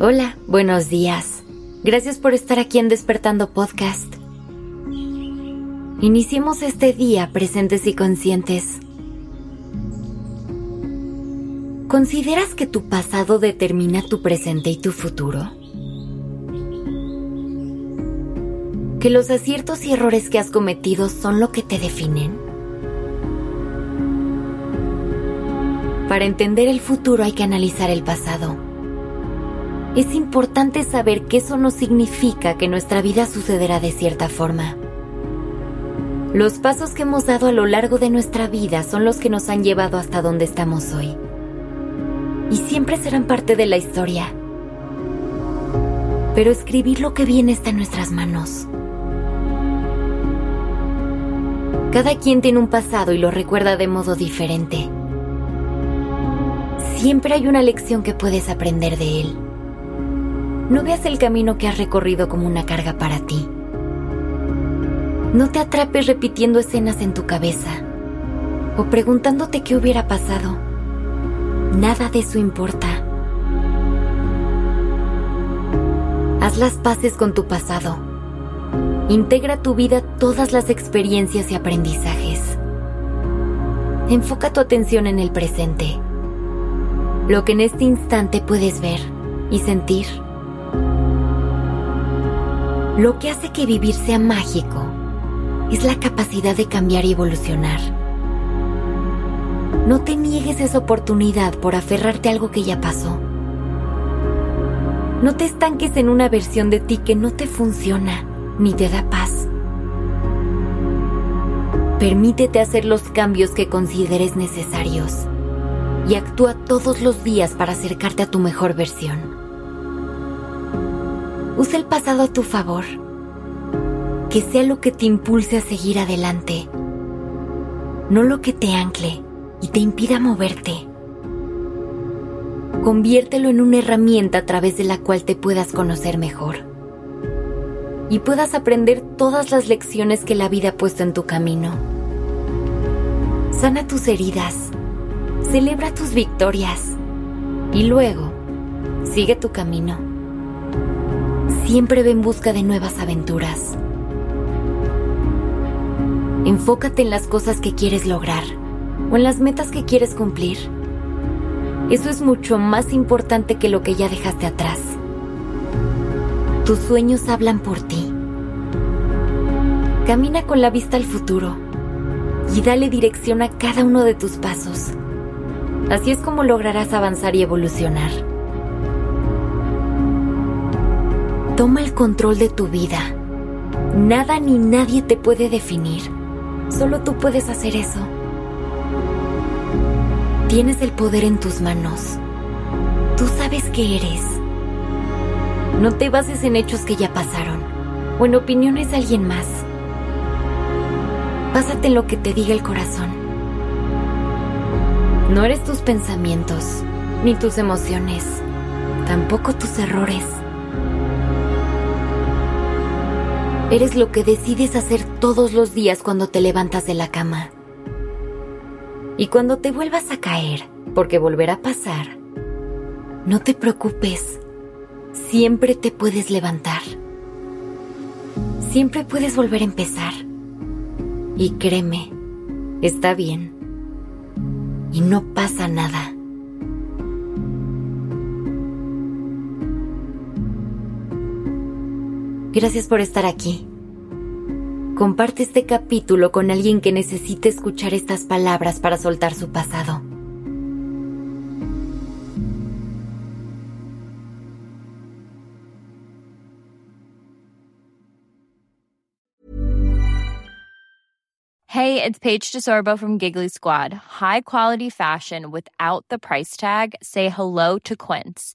Hola, buenos días. Gracias por estar aquí en Despertando Podcast. Iniciemos este día presentes y conscientes. ¿Consideras que tu pasado determina tu presente y tu futuro? ¿Que los aciertos y errores que has cometido son lo que te definen? Para entender el futuro hay que analizar el pasado es importante saber que eso no significa que nuestra vida sucederá de cierta forma. Los pasos que hemos dado a lo largo de nuestra vida son los que nos han llevado hasta donde estamos hoy. Y siempre serán parte de la historia. Pero escribir lo que viene está en nuestras manos. Cada quien tiene un pasado y lo recuerda de modo diferente. Siempre hay una lección que puedes aprender de él. No veas el camino que has recorrido como una carga para ti. No te atrapes repitiendo escenas en tu cabeza o preguntándote qué hubiera pasado. Nada de eso importa. Haz las paces con tu pasado. Integra tu vida todas las experiencias y aprendizajes. Enfoca tu atención en el presente. Lo que en este instante puedes ver y sentir lo que hace que vivir sea mágico es la capacidad de cambiar y evolucionar. No te niegues esa oportunidad por aferrarte a algo que ya pasó. No te estanques en una versión de ti que no te funciona ni te da paz. Permítete hacer los cambios que consideres necesarios y actúa todos los días para acercarte a tu mejor versión. Usa el pasado a tu favor. Que sea lo que te impulse a seguir adelante, no lo que te ancle y te impida moverte. Conviértelo en una herramienta a través de la cual te puedas conocer mejor y puedas aprender todas las lecciones que la vida ha puesto en tu camino. Sana tus heridas, celebra tus victorias y luego sigue tu camino siempre ve en busca de nuevas aventuras. Enfócate en las cosas que quieres lograr o en las metas que quieres cumplir. Eso es mucho más importante que lo que ya dejaste atrás. Tus sueños hablan por ti. Camina con la vista al futuro y dale dirección a cada uno de tus pasos. Así es como lograrás avanzar y evolucionar. Toma el control de tu vida. Nada ni nadie te puede definir. Solo tú puedes hacer eso. Tienes el poder en tus manos. Tú sabes qué eres. No te bases en hechos que ya pasaron o en opiniones de alguien más. Básate en lo que te diga el corazón. No eres tus pensamientos, ni tus emociones, tampoco tus errores. Eres lo que decides hacer todos los días cuando te levantas de la cama. Y cuando te vuelvas a caer, porque volverá a pasar, no te preocupes, siempre te puedes levantar. Siempre puedes volver a empezar. Y créeme, está bien. Y no pasa nada. Gracias por estar aquí. Comparte este capítulo con alguien que necesite escuchar estas palabras para soltar su pasado. Hey, it's Paige DeSorbo from Giggly Squad. High quality fashion without the price tag. Say hello to Quince.